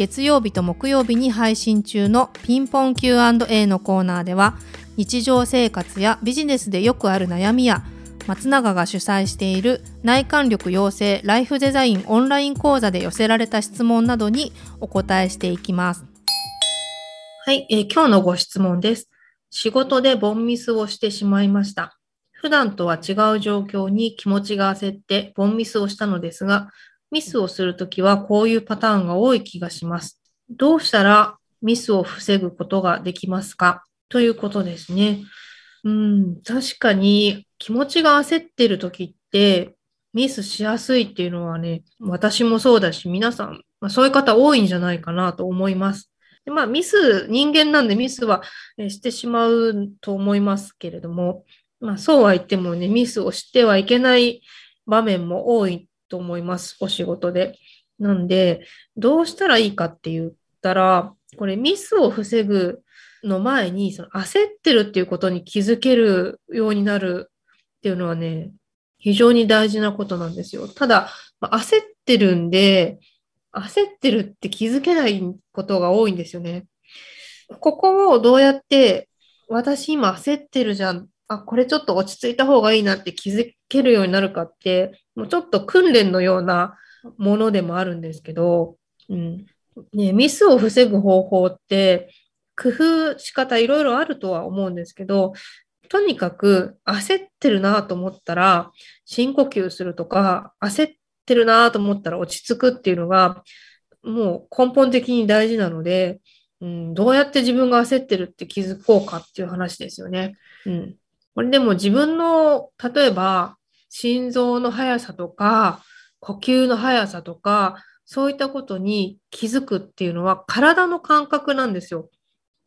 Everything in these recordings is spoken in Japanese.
月曜日と木曜日に配信中のピンポン Q&A のコーナーでは日常生活やビジネスでよくある悩みや松永が主催している内観力養成ライフデザインオンライン講座で寄せられた質問などにお答えしていきます。はい、えー、今日のご質問です。仕事でボンミスをしてしまいました。普段とは違う状況に気持ちが焦ってボンミスをしたのですが、ミスをするときはこういうパターンが多い気がします。どうしたらミスを防ぐことができますか？ということですね。うん、確かに気持ちが焦ってるときってミスしやすいっていうのはね、私もそうだし、皆さん、まあ、そういう方多いんじゃないかなと思います。でまあ、ミス、人間なんでミスはしてしまうと思いますけれども、まあ、そうは言ってもね、ミスをしてはいけない場面も多いと思います、お仕事で。なんで、どうしたらいいかって言ったら、これミスを防ぐの前に、その焦ってるっていうことに気づけるようになるっていうのはね、非常に大事なことなんですよ。ただ、焦ってるんで、焦ってるって気づけないことが多いんですよね。ここをどうやって、私今焦ってるじゃん。あ、これちょっと落ち着いた方がいいなって気づけるようになるかって、もうちょっと訓練のようなものでもあるんですけど、うんね、ミスを防ぐ方法って工夫仕方いろいろあるとは思うんですけど、とにかく焦ってるなと思ったら深呼吸するとか、焦ってるなと思ったら落ち着くっていうのがもう根本的に大事なので、うん、どうやって自分が焦ってるって気づこうかっていう話ですよね。うん、これでも自分の、例えば、心臓の速さとか、呼吸の速さとか、そういったことに気づくっていうのは体の感覚なんですよ。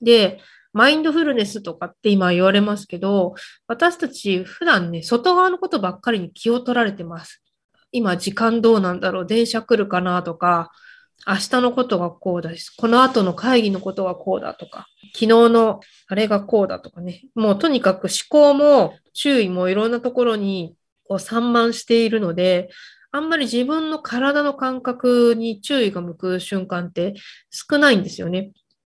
で、マインドフルネスとかって今言われますけど、私たち普段ね、外側のことばっかりに気を取られてます。今時間どうなんだろう電車来るかなとか、明日のことがこうだし、この後の会議のことがこうだとか、昨日のあれがこうだとかね、もうとにかく思考も注意もいろんなところにこう散漫しているので、あんまり自分の体の感覚に注意が向く瞬間って少ないんですよね。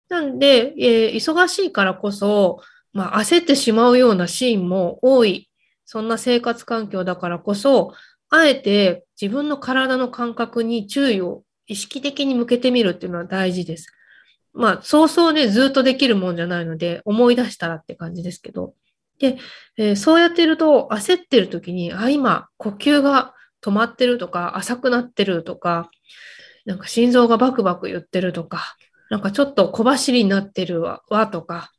なんで、えー、忙しいからこそ、まあ、焦ってしまうようなシーンも多い。そんな生活環境だからこそ、あえて自分の体の感覚に注意を意識的に向けてみるっていうのは大事です。まあ、そうそうね、ずっとできるもんじゃないので、思い出したらって感じですけど。で、えー、そうやってると、焦ってる時に、あ、今、呼吸が止まってるとか、浅くなってるとか、なんか心臓がバクバク言ってるとか、なんかちょっと小走りになってるわ、わとか、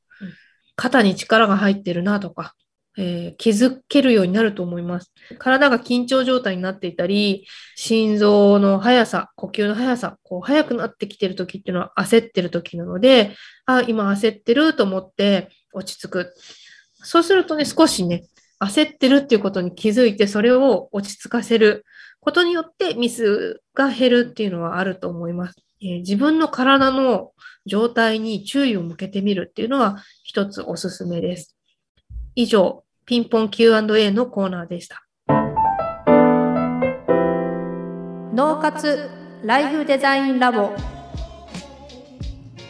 肩に力が入ってるなとか、えー、気づけるようになると思います。体が緊張状態になっていたり、心臓の速さ、呼吸の速さ、こう速くなってきてる時っていうのは焦ってる時なので、あ、今焦ってると思って落ち着く。そうするとね、少しね、焦ってるっていうことに気づいて、それを落ち着かせることによってミスが減るっていうのはあると思います。えー、自分の体の状態に注意を向けてみるっていうのは一つおすすめです。以上、ピンポン Q&A のコーナーでした。脳活ライフデザインラボ。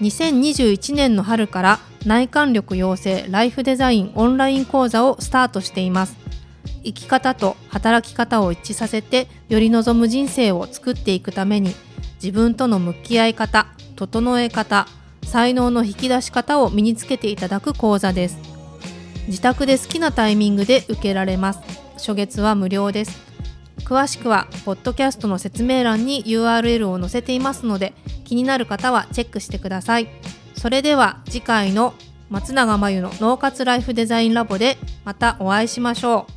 2021年の春から内観力養成ライフデザインオンライン講座をスタートしています。生き方と働き方を一致させてより望む人生を作っていくために自分との向き合い方整え方才能の引き出し方を身につけていただく講座です。自宅で好きなタイミングで受けられます。初月は無料です。詳しくはポッドキャストの説明欄に URL を載せていますので気になる方はチェックしてください。それでは次回の松永真由の脳活ライフデザインラボでまたお会いしましょう。